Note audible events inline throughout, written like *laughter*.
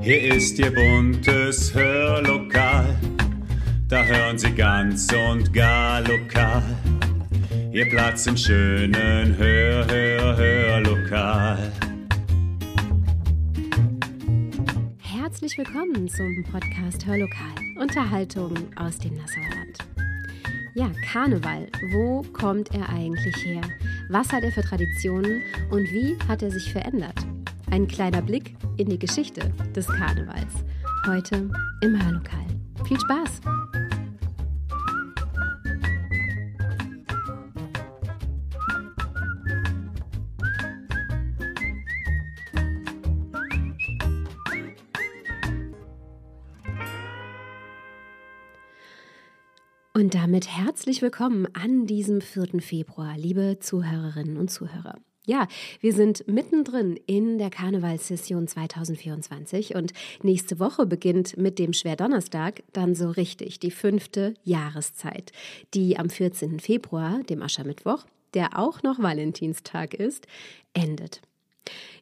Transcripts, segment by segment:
Hier ist Ihr buntes Hörlokal, da hören Sie ganz und gar lokal. Ihr Platz im schönen Hör, Hör, Hörlokal. Herzlich willkommen zum Podcast Hörlokal. Unterhaltung aus dem Nassauer Land. Ja, Karneval. Wo kommt er eigentlich her? Was hat er für Traditionen und wie hat er sich verändert? Ein kleiner Blick in die Geschichte des Karnevals. Heute im Hörlokal. Viel Spaß! Und damit herzlich willkommen an diesem 4. Februar, liebe Zuhörerinnen und Zuhörer. Ja, wir sind mittendrin in der Karnevalssession 2024 und nächste Woche beginnt mit dem Schwerdonnerstag dann so richtig die fünfte Jahreszeit, die am 14. Februar, dem Aschermittwoch, der auch noch Valentinstag ist, endet.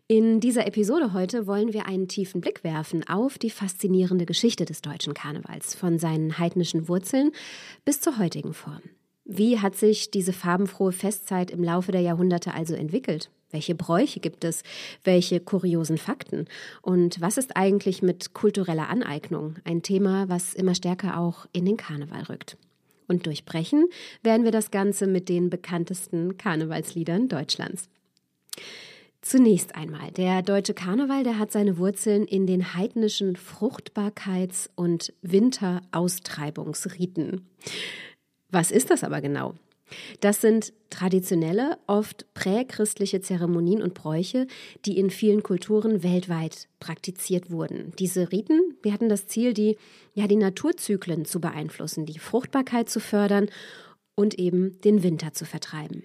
In dieser Episode heute wollen wir einen tiefen Blick werfen auf die faszinierende Geschichte des deutschen Karnevals, von seinen heidnischen Wurzeln bis zur heutigen Form. Wie hat sich diese farbenfrohe Festzeit im Laufe der Jahrhunderte also entwickelt? Welche Bräuche gibt es? Welche kuriosen Fakten? Und was ist eigentlich mit kultureller Aneignung? Ein Thema, was immer stärker auch in den Karneval rückt. Und durchbrechen werden wir das Ganze mit den bekanntesten Karnevalsliedern Deutschlands. Zunächst einmal, der deutsche Karneval, der hat seine Wurzeln in den heidnischen Fruchtbarkeits- und Winteraustreibungsriten. Was ist das aber genau? Das sind traditionelle, oft prächristliche Zeremonien und Bräuche, die in vielen Kulturen weltweit praktiziert wurden. Diese Riten, wir hatten das Ziel, die, ja, die Naturzyklen zu beeinflussen, die Fruchtbarkeit zu fördern und eben den Winter zu vertreiben.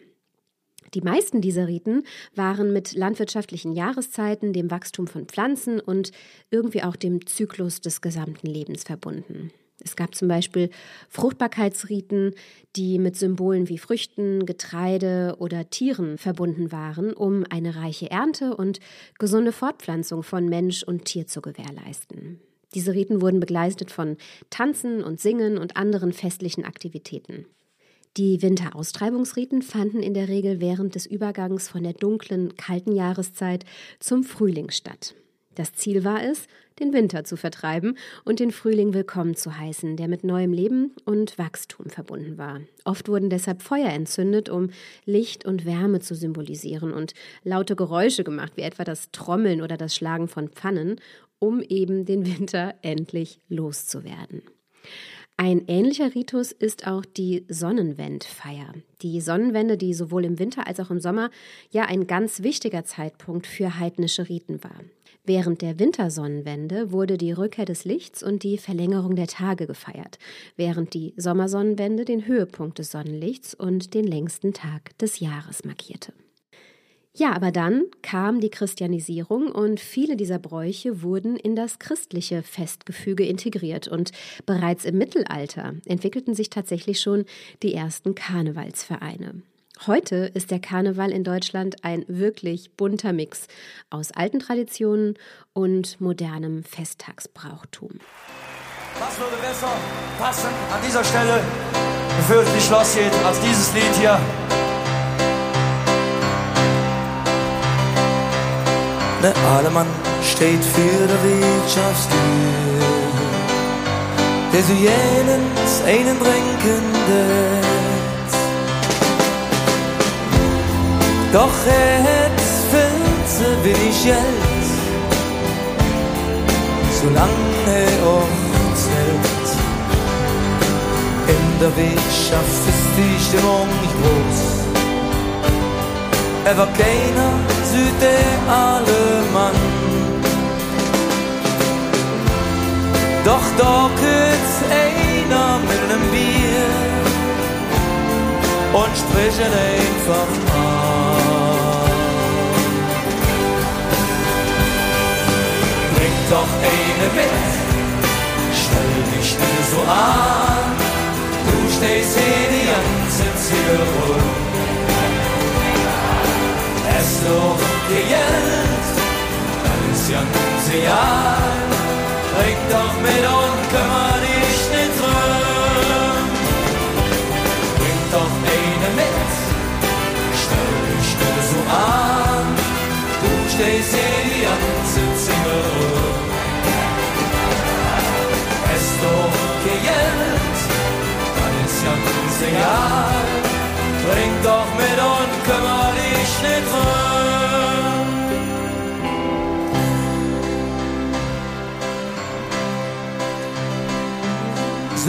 Die meisten dieser Riten waren mit landwirtschaftlichen Jahreszeiten, dem Wachstum von Pflanzen und irgendwie auch dem Zyklus des gesamten Lebens verbunden. Es gab zum Beispiel Fruchtbarkeitsriten, die mit Symbolen wie Früchten, Getreide oder Tieren verbunden waren, um eine reiche Ernte und gesunde Fortpflanzung von Mensch und Tier zu gewährleisten. Diese Riten wurden begleitet von Tanzen und Singen und anderen festlichen Aktivitäten. Die Winteraustreibungsriten fanden in der Regel während des Übergangs von der dunklen, kalten Jahreszeit zum Frühling statt. Das Ziel war es, den Winter zu vertreiben und den Frühling willkommen zu heißen, der mit neuem Leben und Wachstum verbunden war. Oft wurden deshalb Feuer entzündet, um Licht und Wärme zu symbolisieren und laute Geräusche gemacht, wie etwa das Trommeln oder das Schlagen von Pfannen, um eben den Winter endlich loszuwerden. Ein ähnlicher Ritus ist auch die Sonnenwendfeier. Die Sonnenwende, die sowohl im Winter als auch im Sommer ja ein ganz wichtiger Zeitpunkt für heidnische Riten war. Während der Wintersonnenwende wurde die Rückkehr des Lichts und die Verlängerung der Tage gefeiert, während die Sommersonnenwende den Höhepunkt des Sonnenlichts und den längsten Tag des Jahres markierte. Ja, aber dann kam die Christianisierung und viele dieser Bräuche wurden in das christliche Festgefüge integriert und bereits im Mittelalter entwickelten sich tatsächlich schon die ersten Karnevalsvereine. Heute ist der Karneval in Deutschland ein wirklich bunter Mix aus alten Traditionen und modernem Festtagsbrauchtum. Was würde besser passen an dieser Stelle, bevor es die Schloss geht, als dieses Lied hier? Der Alemann steht für der Wirtschaftstür, der so jenens einen bringendes. Doch hat viel zu wenig Geld, solange uns hält. In der Wirtschaft ist die Stimmung nicht groß. Er war keiner Süde alle Mann. Doch da kürt einer mit einem Bier und sprechen einfach an. Doch eine mit, stell dich nicht so an. Du stehst hier die ganze Zeit rum. Es doch Geld, alles ganze Jahr. Trink doch mit und kümmer dich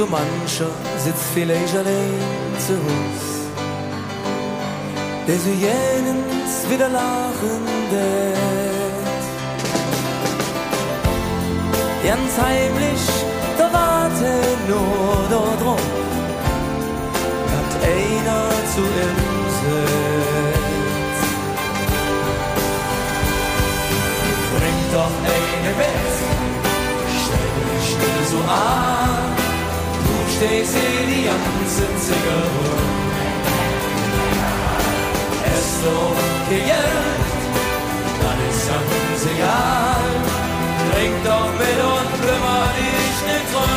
So mancher sitzt vielleicht allein zu Haus. Der so jenens wieder lachen wird. Ganz heimlich, da warte nur dort rum. Hat einer zu ihm sitzt. Bring doch eine mit, stell dich nur so an. Stehst hier die Zimmer rum. Es doch Geld, dann ist ganz egal. Trink doch mit und kümmer dich nicht drum.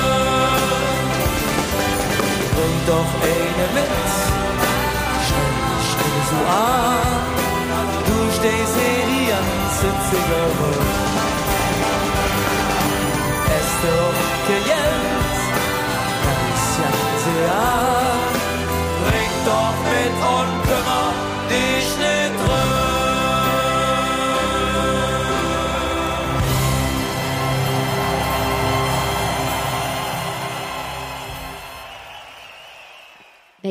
Bring doch eine mit, stell dich so an. Du stehst hier die ganze Zimmer. Es doch Geld,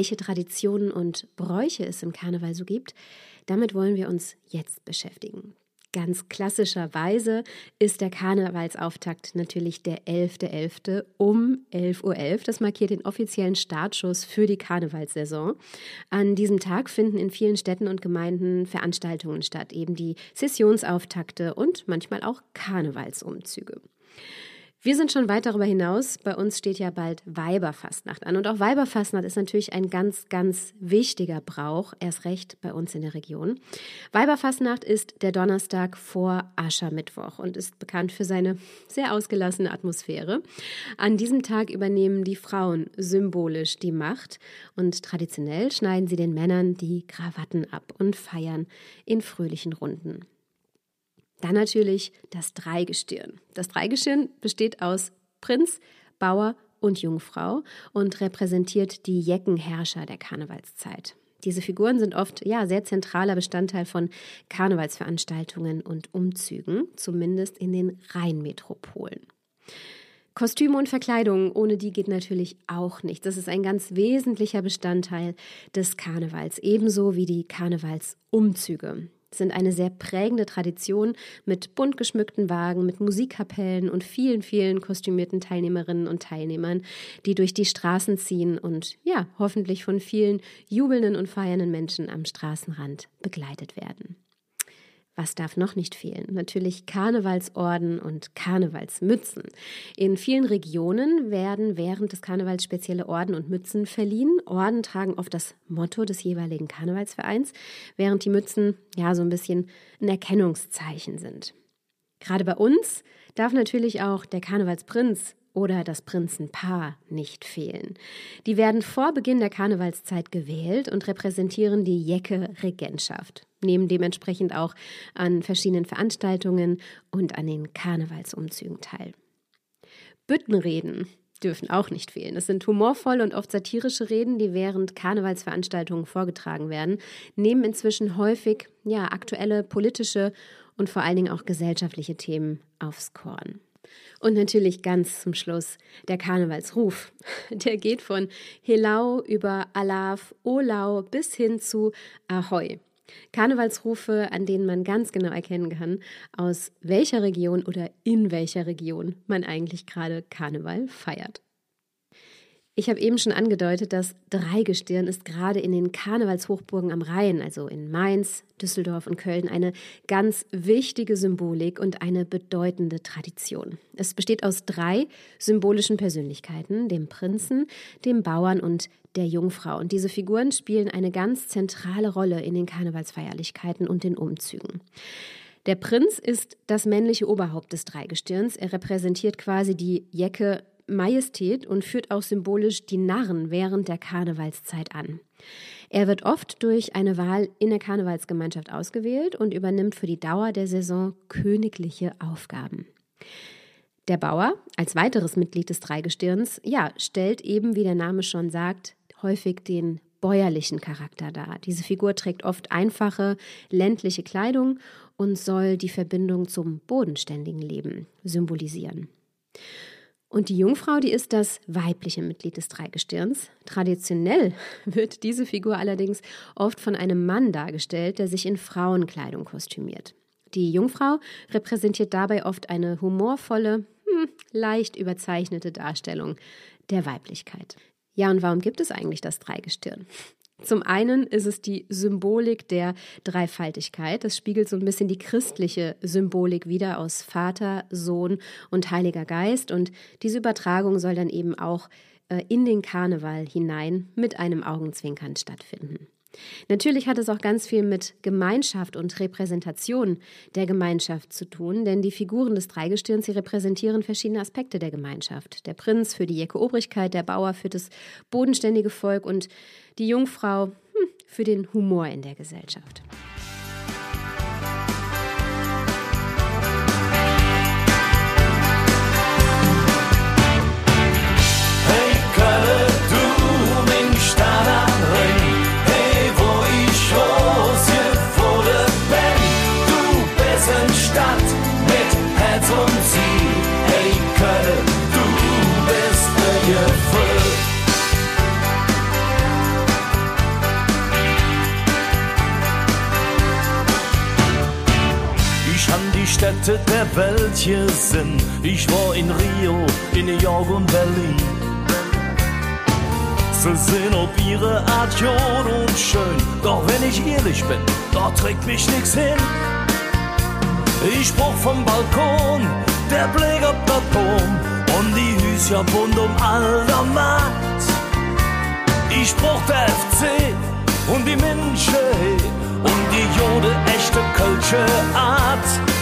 welche Traditionen und Bräuche es im Karneval so gibt, damit wollen wir uns jetzt beschäftigen. Ganz klassischerweise ist der Karnevalsauftakt natürlich der 11.11. um 11.11 Uhr. Das markiert den offiziellen Startschuss für die Karnevalssaison. An diesem Tag finden in vielen Städten und Gemeinden Veranstaltungen statt, eben die Sessionsauftakte und manchmal auch Karnevalsumzüge. Wir sind schon weit darüber hinaus. Bei uns steht ja bald Weiberfastnacht an. Und auch Weiberfastnacht ist natürlich ein ganz, ganz wichtiger Brauch, erst recht bei uns in der Region. Weiberfastnacht ist der Donnerstag vor Aschermittwoch und ist bekannt für seine sehr ausgelassene Atmosphäre. An diesem Tag übernehmen die Frauen symbolisch die Macht und traditionell schneiden sie den Männern die Krawatten ab und feiern in fröhlichen Runden. Dann natürlich das Dreigestirn. Das Dreigestirn besteht aus Prinz, Bauer und Jungfrau und repräsentiert die Jeckenherrscher der Karnevalszeit. Diese Figuren sind oft ja sehr zentraler Bestandteil von Karnevalsveranstaltungen und Umzügen, zumindest in den Rheinmetropolen. Kostüme und Verkleidung, ohne die geht natürlich auch nicht. Das ist ein ganz wesentlicher Bestandteil des Karnevals, ebenso wie die Karnevalsumzüge sind eine sehr prägende Tradition mit bunt geschmückten Wagen, mit Musikkapellen und vielen, vielen kostümierten Teilnehmerinnen und Teilnehmern, die durch die Straßen ziehen und ja, hoffentlich von vielen jubelnden und feiernden Menschen am Straßenrand begleitet werden. Was darf noch nicht fehlen? Natürlich Karnevalsorden und Karnevalsmützen. In vielen Regionen werden während des Karnevals spezielle Orden und Mützen verliehen. Orden tragen oft das Motto des jeweiligen Karnevalsvereins, während die Mützen ja so ein bisschen ein Erkennungszeichen sind. Gerade bei uns darf natürlich auch der Karnevalsprinz oder das Prinzenpaar nicht fehlen. Die werden vor Beginn der Karnevalszeit gewählt und repräsentieren die Jecke-Regentschaft, nehmen dementsprechend auch an verschiedenen Veranstaltungen und an den Karnevalsumzügen teil. Büttenreden dürfen auch nicht fehlen. Es sind humorvolle und oft satirische Reden, die während Karnevalsveranstaltungen vorgetragen werden, nehmen inzwischen häufig ja aktuelle politische und vor allen Dingen auch gesellschaftliche Themen aufs Korn. Und natürlich ganz zum Schluss der Karnevalsruf. *laughs* Der geht von Helau über Alaf, Olau bis hin zu Ahoi. Karnevalsrufe, an denen man ganz genau erkennen kann, aus welcher Region oder in welcher Region man eigentlich gerade Karneval feiert. Ich habe eben schon angedeutet, dass Dreigestirn ist gerade in den Karnevalshochburgen am Rhein, also in Mainz, Düsseldorf und Köln, eine ganz wichtige Symbolik und eine bedeutende Tradition. Es besteht aus drei symbolischen Persönlichkeiten, dem Prinzen, dem Bauern und der Jungfrau. Und diese Figuren spielen eine ganz zentrale Rolle in den Karnevalsfeierlichkeiten und den Umzügen. Der Prinz ist das männliche Oberhaupt des Dreigestirns. Er repräsentiert quasi die Jecke Majestät und führt auch symbolisch die Narren während der Karnevalszeit an. Er wird oft durch eine Wahl in der Karnevalsgemeinschaft ausgewählt und übernimmt für die Dauer der Saison königliche Aufgaben. Der Bauer, als weiteres Mitglied des Dreigestirns, ja, stellt eben, wie der Name schon sagt, häufig den bäuerlichen Charakter dar. Diese Figur trägt oft einfache, ländliche Kleidung und soll die Verbindung zum bodenständigen Leben symbolisieren. Und die Jungfrau, die ist das weibliche Mitglied des Dreigestirns. Traditionell *laughs* wird diese Figur allerdings oft von einem Mann dargestellt, der sich in Frauenkleidung kostümiert. Die Jungfrau repräsentiert dabei oft eine humorvolle, hm, leicht überzeichnete Darstellung der Weiblichkeit. Ja, und warum gibt es eigentlich das Dreigestirn? Zum einen ist es die Symbolik der Dreifaltigkeit. Das spiegelt so ein bisschen die christliche Symbolik wider aus Vater, Sohn und Heiliger Geist. Und diese Übertragung soll dann eben auch äh, in den Karneval hinein mit einem Augenzwinkern stattfinden. Natürlich hat es auch ganz viel mit Gemeinschaft und Repräsentation der Gemeinschaft zu tun, denn die Figuren des Dreigestirns, sie repräsentieren verschiedene Aspekte der Gemeinschaft. Der Prinz für die Jecke Obrigkeit, der Bauer für das bodenständige Volk und die Jungfrau hm, für den Humor in der Gesellschaft. Städte der Welt hier sind. Ich war in Rio, in New York und Berlin. Sie sind auf ihre Art jod und schön, doch wenn ich ehrlich bin, da trägt mich nichts hin. Ich brauch vom Balkon, der Blick auf der Boom und die Hüsja bunt um all der Matt. Ich brauch der FC und die Menschen und die jode echte Kölsche Art.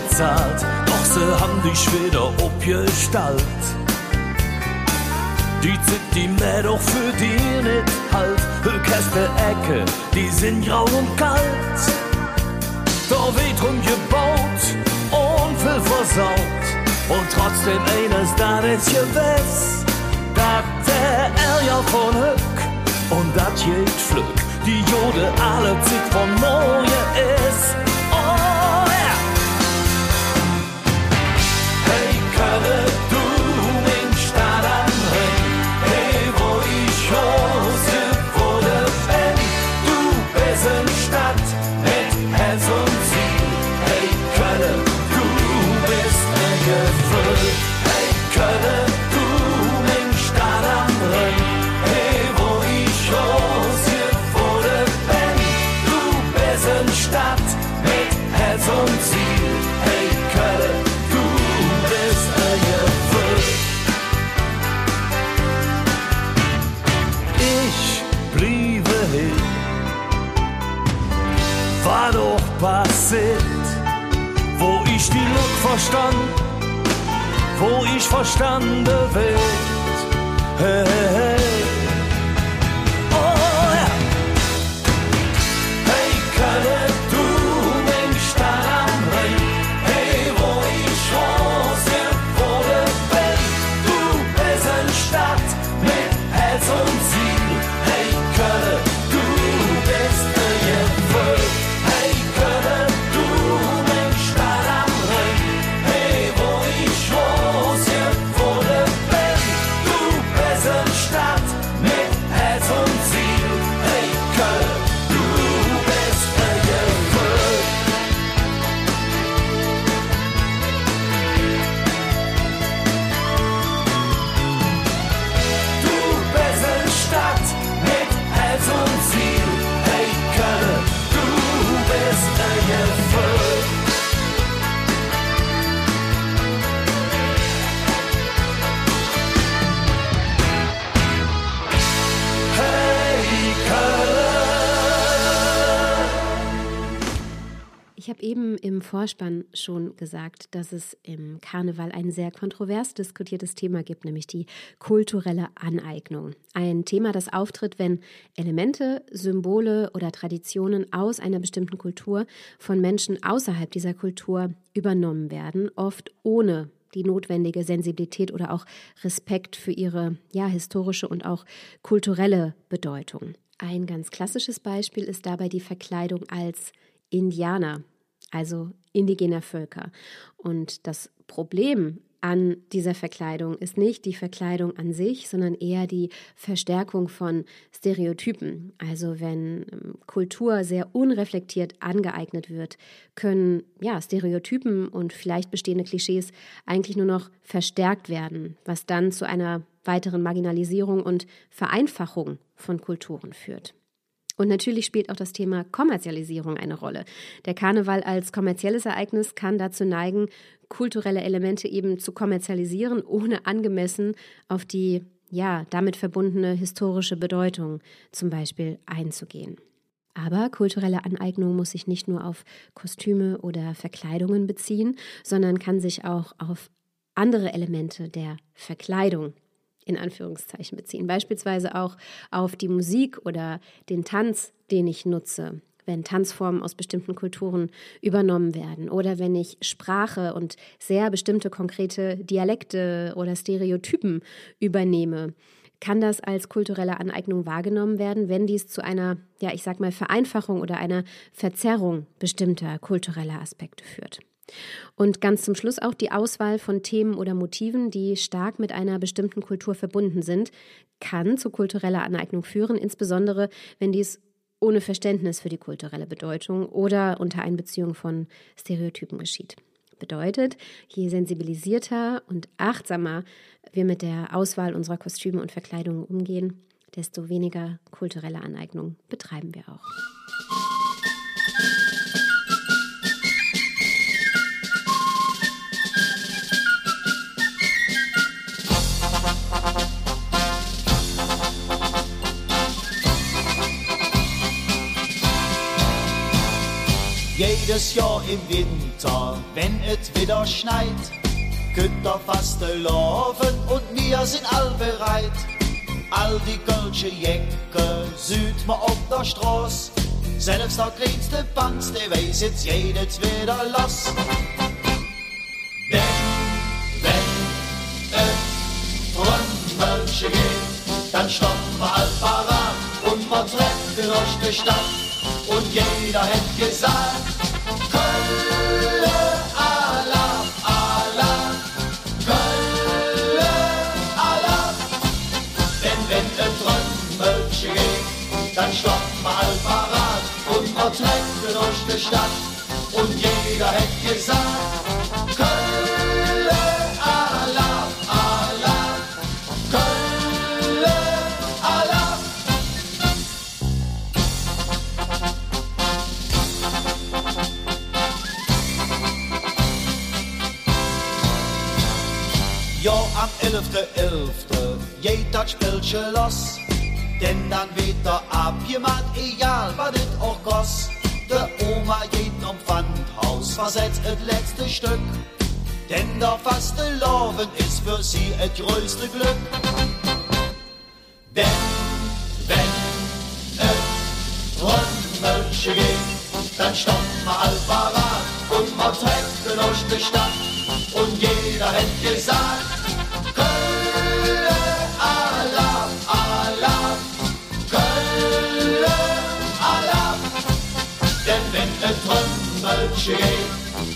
bezahlt, doch sie haben dich wieder abgestellt. Die Zeit, die mir doch für die nicht halt, Hülkäste Ecke, die sind grau und kalt. Da wird rumgebaut und viel versaut, und trotzdem eines da ist gewiss, dass der Ärger von Hück und dat geht flück, die Jode alle Zeit von Neue ist. Im Vorspann schon gesagt, dass es im Karneval ein sehr kontrovers diskutiertes Thema gibt, nämlich die kulturelle Aneignung. Ein Thema, das auftritt, wenn Elemente, Symbole oder Traditionen aus einer bestimmten Kultur von Menschen außerhalb dieser Kultur übernommen werden, oft ohne die notwendige Sensibilität oder auch Respekt für ihre ja historische und auch kulturelle Bedeutung. Ein ganz klassisches Beispiel ist dabei die Verkleidung als Indianer, also indigener Völker. Und das Problem an dieser Verkleidung ist nicht die Verkleidung an sich, sondern eher die Verstärkung von Stereotypen. Also wenn ähm, Kultur sehr unreflektiert angeeignet wird, können ja Stereotypen und vielleicht bestehende Klischees eigentlich nur noch verstärkt werden, was dann zu einer weiteren Marginalisierung und Vereinfachung von Kulturen führt. Und natürlich spielt auch das Thema Kommerzialisierung eine Rolle. Der Karneval als kommerzielles Ereignis kann dazu neigen, kulturelle Elemente eben zu kommerzialisieren, ohne angemessen auf die ja damit verbundene historische Bedeutung zum Beispiel einzugehen. Aber kulturelle Aneignung muss sich nicht nur auf Kostüme oder Verkleidungen beziehen, sondern kann sich auch auf andere Elemente der Verkleidung in Anführungszeichen beziehen. Beispielsweise auch auf die Musik oder den Tanz, den ich nutze, wenn Tanzformen aus bestimmten Kulturen übernommen werden oder wenn ich Sprache und sehr bestimmte konkrete Dialekte oder Stereotypen übernehme. Kann das als kulturelle Aneignung wahrgenommen werden, wenn dies zu einer, ja, ich sag mal, Vereinfachung oder einer Verzerrung bestimmter kultureller Aspekte führt? Und ganz zum Schluss auch die Auswahl von Themen oder Motiven, die stark mit einer bestimmten Kultur verbunden sind, kann zu kultureller Aneignung führen, insbesondere wenn dies ohne Verständnis für die kulturelle Bedeutung oder unter Einbeziehung von Stereotypen geschieht. Bedeutet, je sensibilisierter und achtsamer wir mit der Auswahl unserer Kostüme und Verkleidungen umgehen, desto weniger kulturelle Aneignung betreiben wir auch. Jedes Jahr im Winter, wenn es wieder schneit, könnt ihr fast laufen und wir sind all bereit. All die kölsche Jacke süd ma auf der Straße, selbst der kleinste Panz, der weiß jetzt jedes wieder los. Denn, wenn es Trümmelche geht, dann stoppen wir all parat und wir treffen durch die Stadt. Und jeder hätte ganze Stadt und jeder hätte gesagt, Kölle, Alarm, Alarm, Kölle, Alarm. Jo, am 11.11. .11., jeder spielt los, denn dann wird da abgemacht, egal was es auch kostet. Der Oma geht am Pfandhaus, versetzt das letzte Stück. Denn der faste Loven ist für sie das größte Glück. Denn, wenn es Trommelchen geht, dann stoppen wir all parat und wir treffen durch die Stadt. Und jeder hätte Kutsche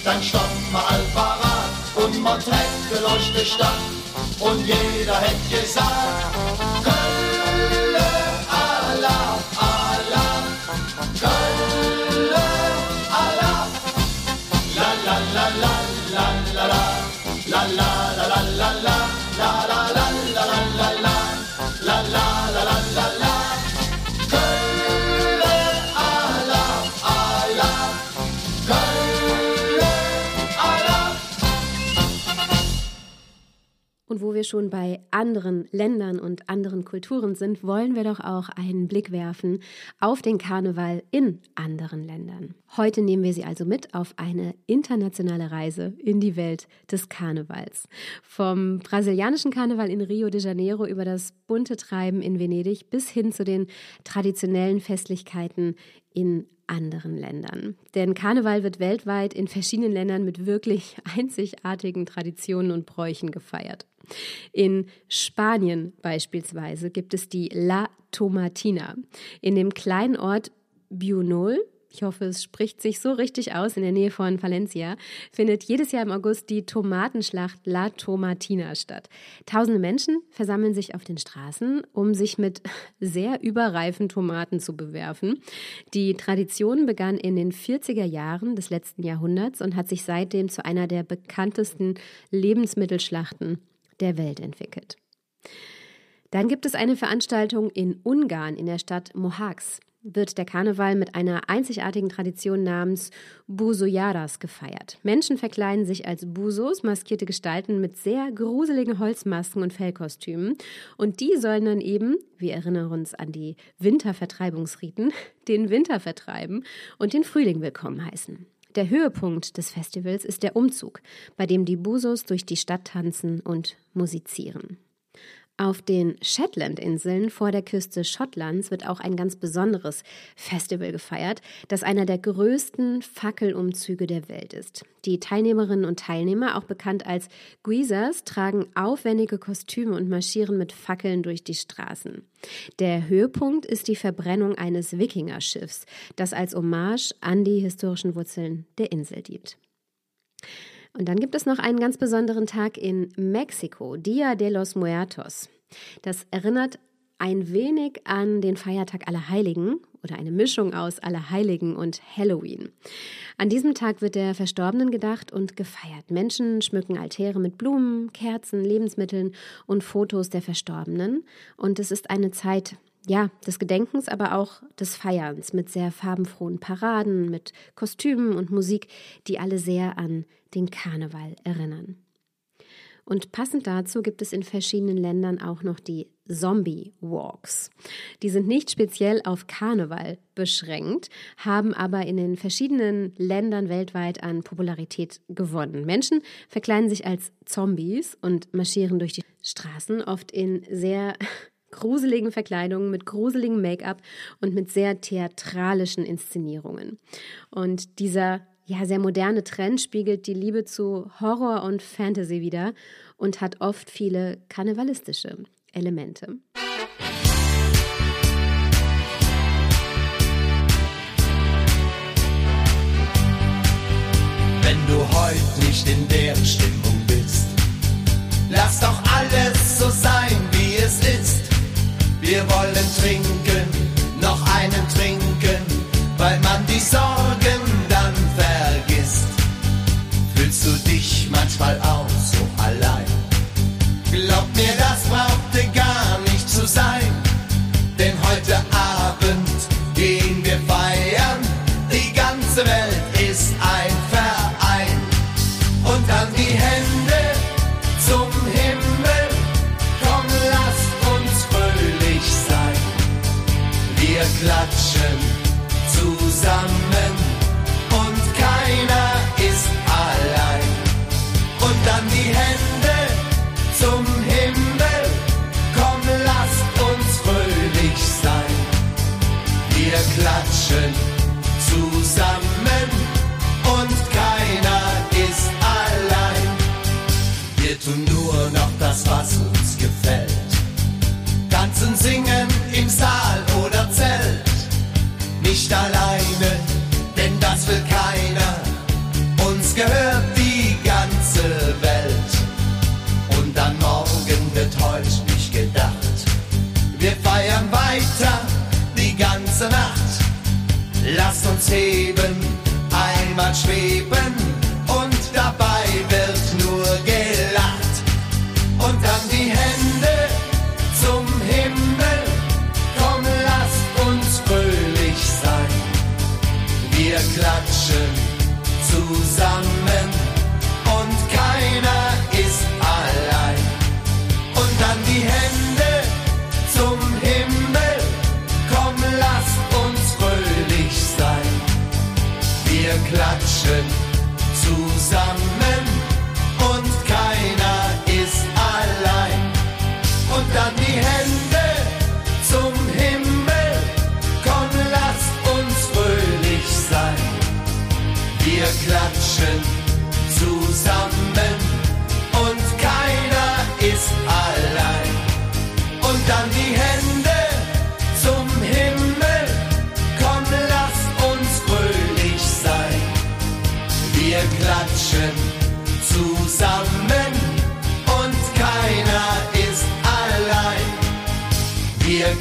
dann stoppt man all und man trägt beleuchtete Stadt. Und jeder hätte gesagt, Und wo wir schon bei anderen Ländern und anderen Kulturen sind, wollen wir doch auch einen Blick werfen auf den Karneval in anderen Ländern. Heute nehmen wir Sie also mit auf eine internationale Reise in die Welt des Karnevals. Vom brasilianischen Karneval in Rio de Janeiro über das bunte Treiben in Venedig bis hin zu den traditionellen Festlichkeiten in anderen Ländern. Denn Karneval wird weltweit in verschiedenen Ländern mit wirklich *laughs* einzigartigen Traditionen und Bräuchen gefeiert. In Spanien beispielsweise gibt es die La Tomatina. In dem kleinen Ort Bunol ich hoffe, es spricht sich so richtig aus, in der Nähe von Valencia, findet jedes Jahr im August die Tomatenschlacht La Tomatina statt. Tausende Menschen versammeln sich auf den Straßen, um sich mit *laughs* sehr überreifen Tomaten zu bewerfen. Die Tradition begann in den 40er Jahren des letzten Jahrhunderts und hat sich seitdem zu einer der bekanntesten Lebensmittelschlachten der Welt entwickelt. Dann gibt es eine Veranstaltung in Ungarn in der Stadt Mohacs wird der Karneval mit einer einzigartigen Tradition namens Busoyaras gefeiert. Menschen verkleiden sich als Busos, maskierte Gestalten mit sehr gruseligen Holzmasken und Fellkostümen. Und die sollen dann eben, wir erinnern uns an die Wintervertreibungsriten, *laughs* den Winter vertreiben und den Frühling willkommen heißen. Der Höhepunkt des Festivals ist der Umzug, bei dem die Busos durch die Stadt tanzen und musizieren. Auf den Shetland-Inseln vor der Küste Schottlands wird auch ein ganz besonderes Festival gefeiert, das einer der größten Fackelumzüge der Welt ist. Die Teilnehmerinnen und Teilnehmer, auch bekannt als Guisers, tragen aufwendige Kostüme und marschieren mit Fackeln durch die Straßen. Der Höhepunkt ist die Verbrennung eines Wikingerschiffs, das als Hommage an die historischen Wurzeln der Insel dient. Und dann gibt es noch einen ganz besonderen Tag in Mexiko, Dia de los Muertos. Das erinnert ein wenig an den Feiertag Allerheiligen oder eine Mischung aus Allerheiligen und Halloween. An diesem Tag wird der Verstorbenen gedacht und gefeiert. Menschen schmücken Altäre mit Blumen, Kerzen, Lebensmitteln und Fotos der Verstorbenen. Und es ist eine Zeit ja, des Gedenkens, aber auch des Feierns mit sehr farbenfrohen Paraden, mit Kostümen und Musik, die alle sehr an den Karneval erinnern. Und passend dazu gibt es in verschiedenen Ländern auch noch die Zombie Walks. Die sind nicht speziell auf Karneval beschränkt, haben aber in den verschiedenen Ländern weltweit an Popularität gewonnen. Menschen verkleiden sich als Zombies und marschieren durch die Straßen, oft in sehr gruseligen Verkleidungen, mit gruseligem Make-up und mit sehr theatralischen Inszenierungen. Und dieser ja, sehr moderne Trend spiegelt die Liebe zu Horror und Fantasy wider und hat oft viele karnevalistische Elemente. Wenn du heute nicht in der Stimmung bist, lass doch alles Wir wollen trinken, noch einen trinken, weil man die Sorgen einmal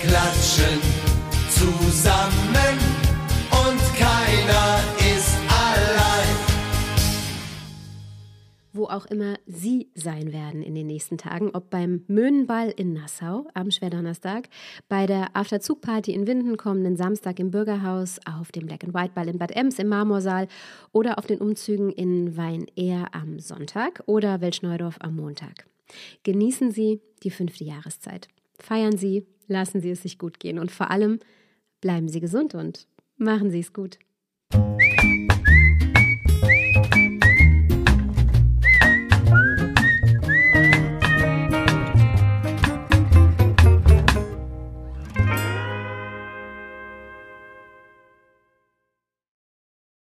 klatschen zusammen und keiner ist allein. wo auch immer Sie sein werden in den nächsten Tagen, ob beim Möhnenball in Nassau am Schwerdonnerstag, bei der Afterzugparty in Winden kommenden Samstag im Bürgerhaus, auf dem Black and White Ball in Bad Ems im Marmorsaal oder auf den Umzügen in Wein-Ehr am Sonntag oder Welschneudorf am Montag. Genießen Sie die fünfte Jahreszeit. Feiern Sie, lassen Sie es sich gut gehen und vor allem bleiben Sie gesund und machen Sie es gut.